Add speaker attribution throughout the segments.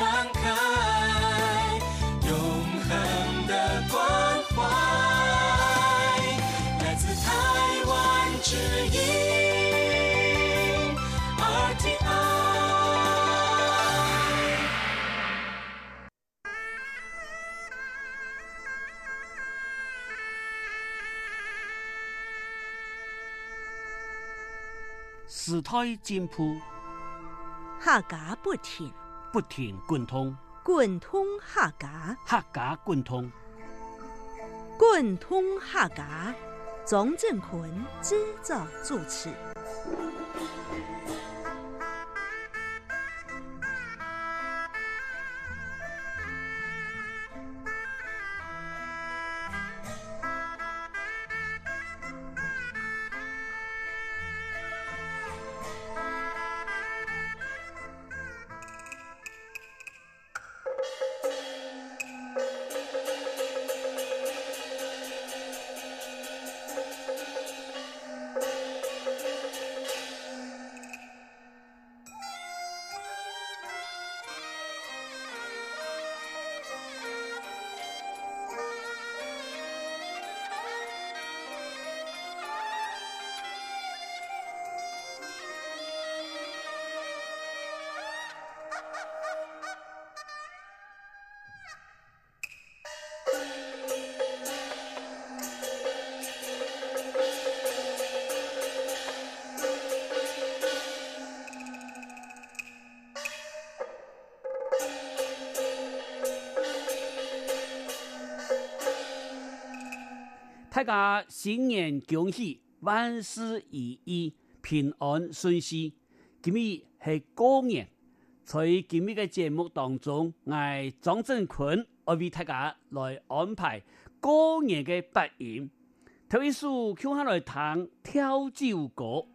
Speaker 1: 敞开，永恒的关怀，来自台湾之音 RTI。
Speaker 2: 时代进步，
Speaker 3: 客家不停，
Speaker 2: 不停贯通，
Speaker 3: 贯通客家，
Speaker 2: 客家贯通，
Speaker 3: 贯通客家。庄振坤制作主持。
Speaker 2: 大家新年恭喜，万事如意，平安顺遂。今日系过年，在今日嘅节目当中，我张振坤我为大家来安排过年嘅八音，头一首叫下来弹跳酒歌。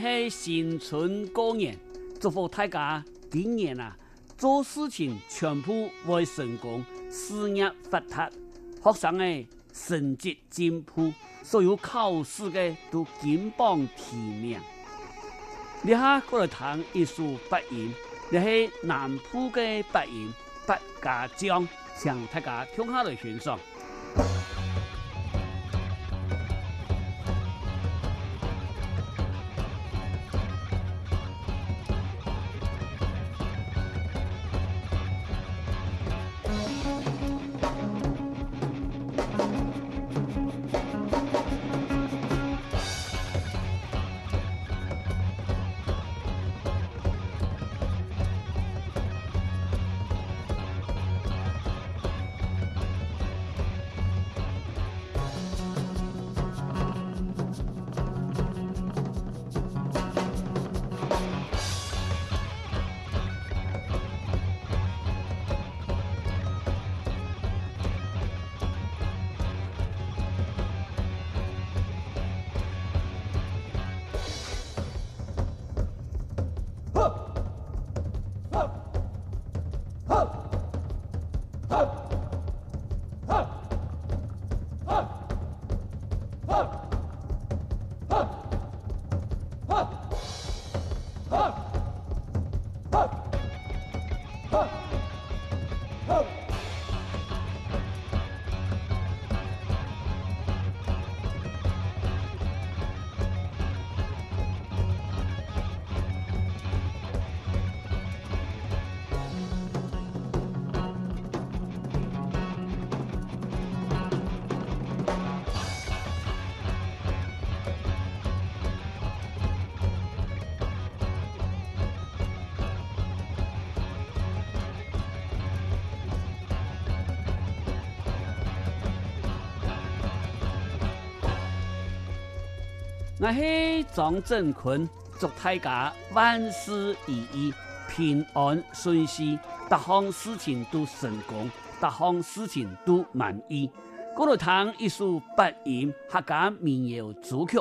Speaker 2: 系新春过年，祝福大家今年啊做事情全部会成功，事业发达，学生嘅成绩进步，所有考试嘅都金榜题名。你下过来谈一首八音，你系南部嘅八音百家将，向大家听下来欣赏。我是张振坤，祝大家万事如意，平安顺遂，各项事情都成功，各项事情都满意。嗰度弹一首八音客家民谣主曲。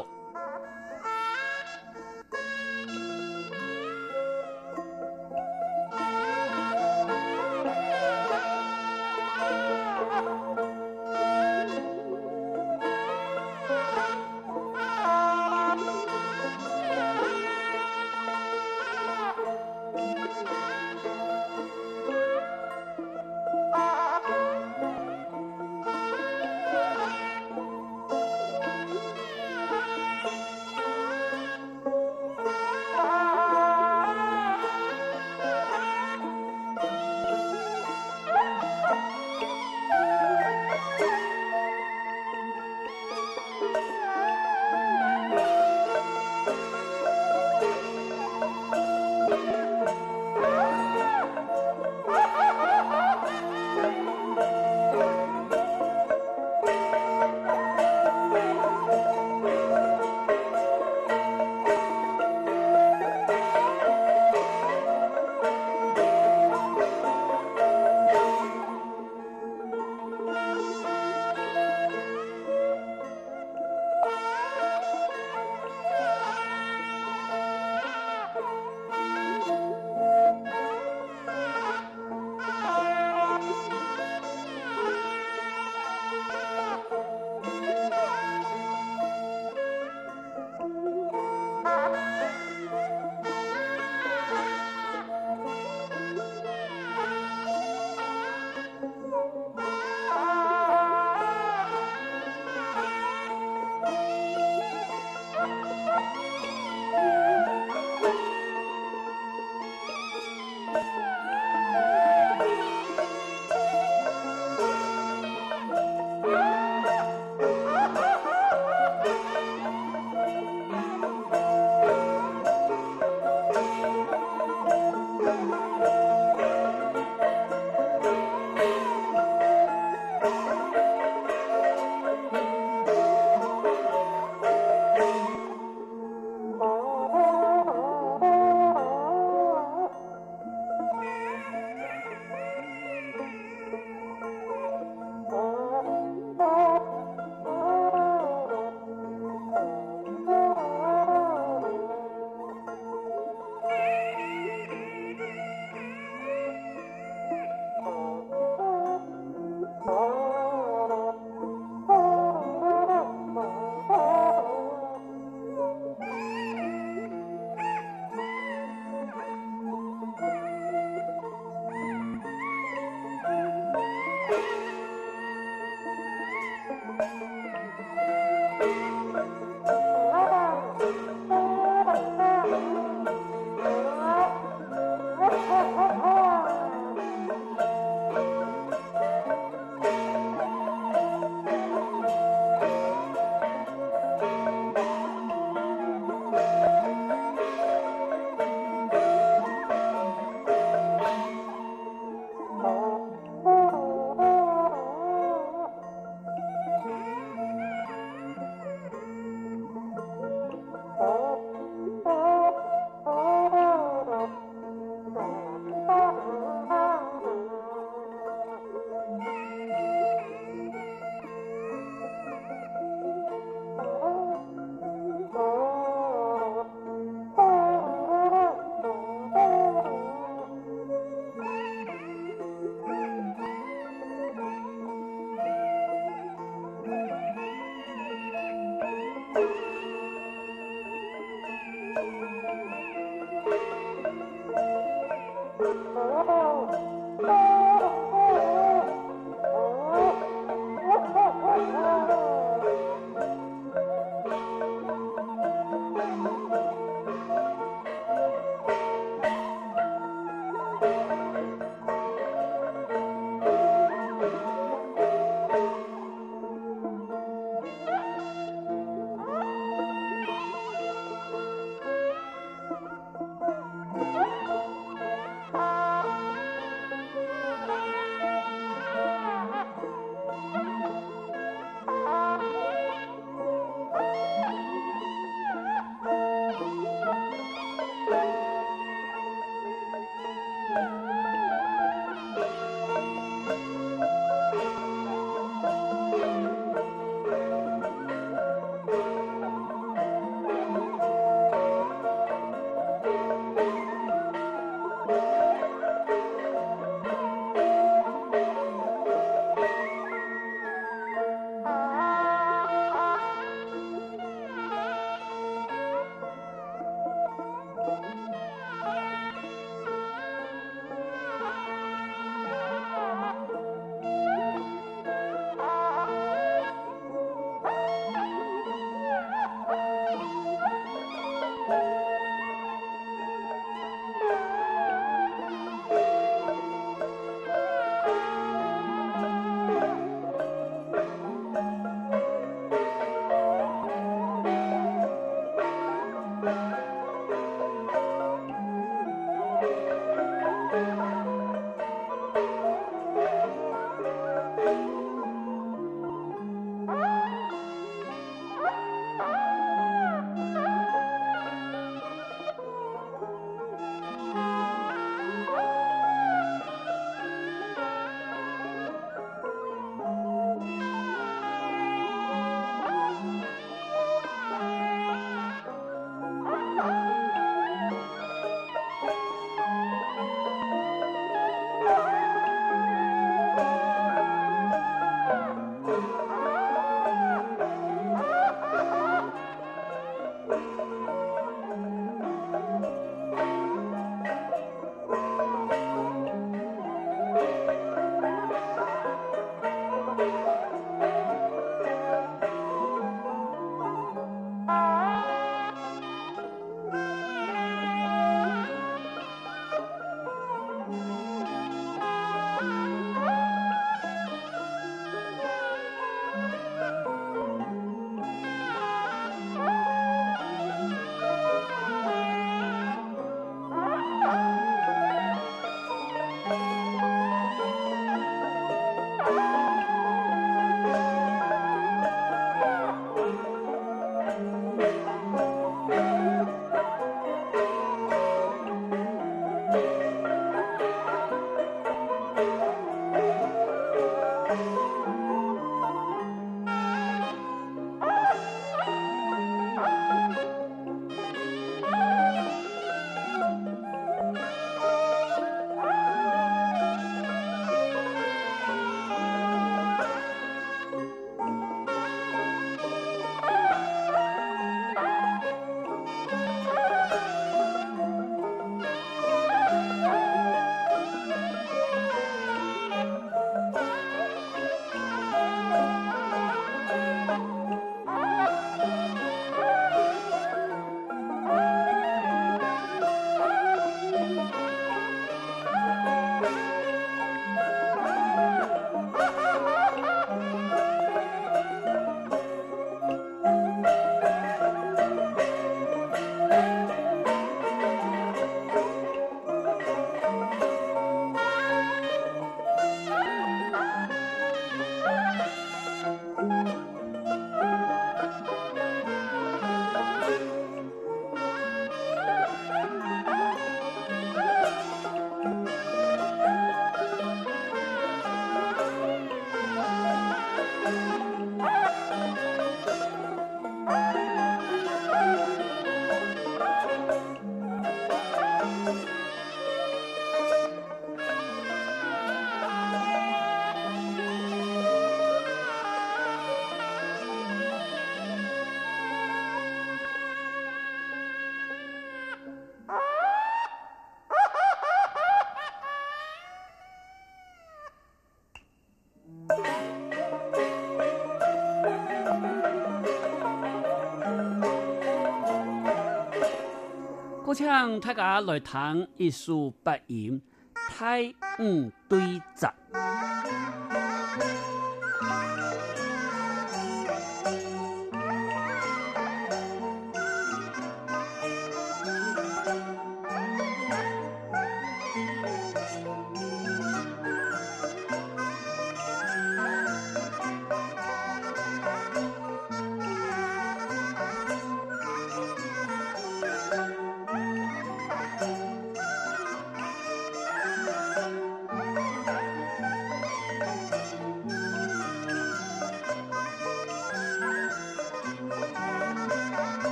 Speaker 2: 请大家来谈一书八言太五对杂。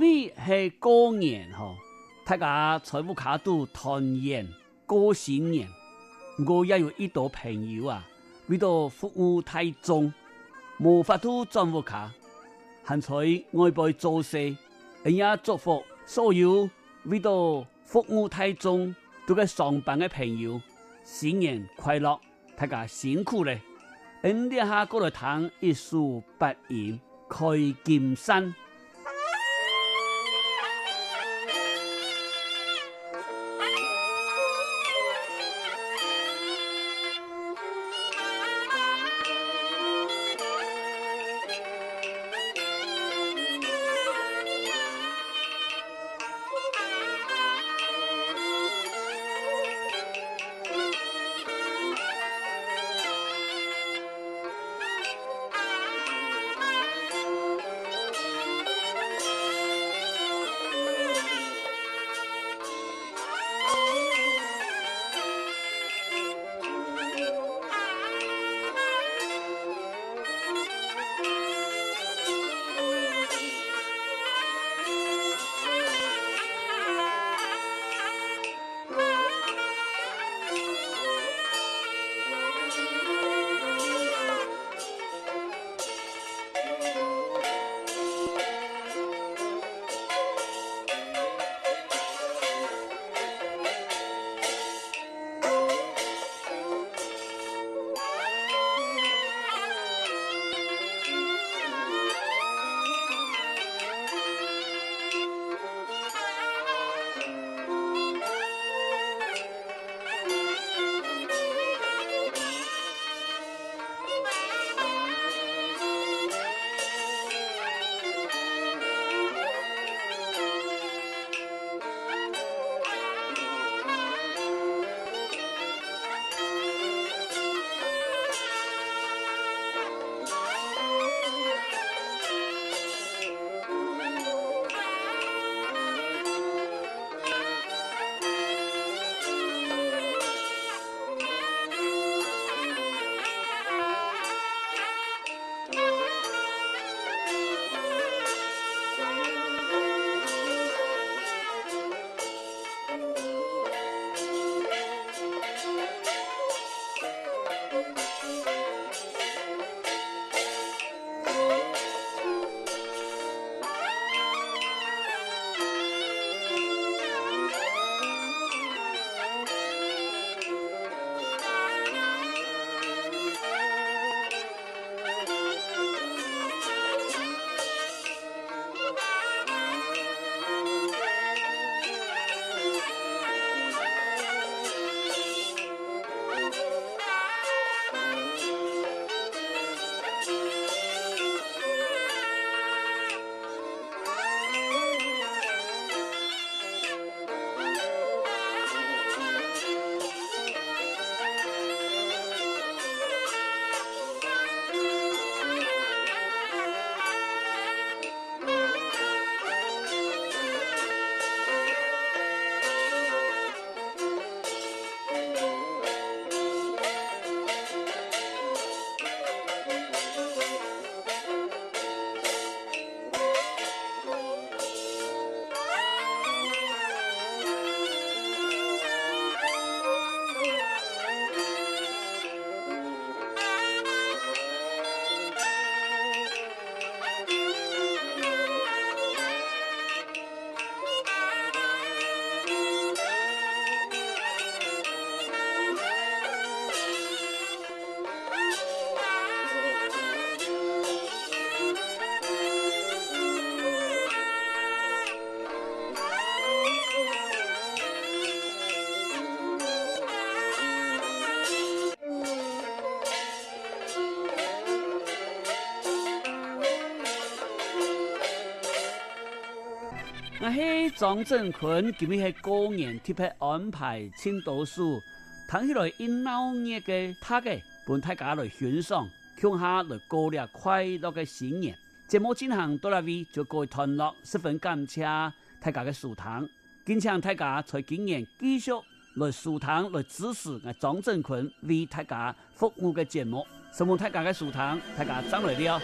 Speaker 2: 今日系过年吼，大家财务卡都团圆过新年。我也有一多朋友啊，为咗服务太重，无法度赚户卡，还在外边做事。人家祝福所有为咗服务太重都在上班嘅朋友，新年快乐！大家辛苦咧。等一下过来谈一首八音开金山。我是庄振坤，今日系过年特别安排青岛书，谈起来一闹热嘅他嘅，本大家。来欣赏，共下来过了快乐嘅新年。节目进行到呢位就告一段落，十分感谢大家。嘅收听，敬请大家。在今年继续来收听来支持我庄振坤为大家。服务嘅节目，希望大家。嘅收听，大家。掌来了。